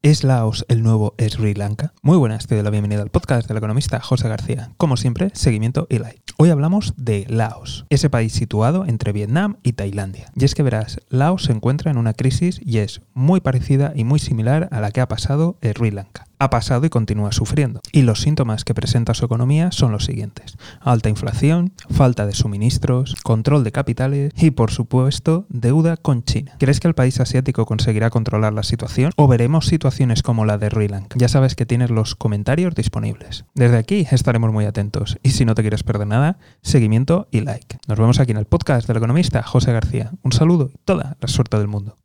¿Es Laos el nuevo Sri Lanka? Muy buenas, te doy la bienvenida al podcast del economista José García. Como siempre, seguimiento y like. Hoy hablamos de Laos, ese país situado entre Vietnam y Tailandia. Y es que verás, Laos se encuentra en una crisis y es muy parecida y muy similar a la que ha pasado Sri Lanka ha pasado y continúa sufriendo. Y los síntomas que presenta su economía son los siguientes. Alta inflación, falta de suministros, control de capitales y, por supuesto, deuda con China. ¿Crees que el país asiático conseguirá controlar la situación o veremos situaciones como la de Sri Lanka? Ya sabes que tienes los comentarios disponibles. Desde aquí estaremos muy atentos y si no te quieres perder nada, seguimiento y like. Nos vemos aquí en el podcast del economista José García. Un saludo y toda la suerte del mundo.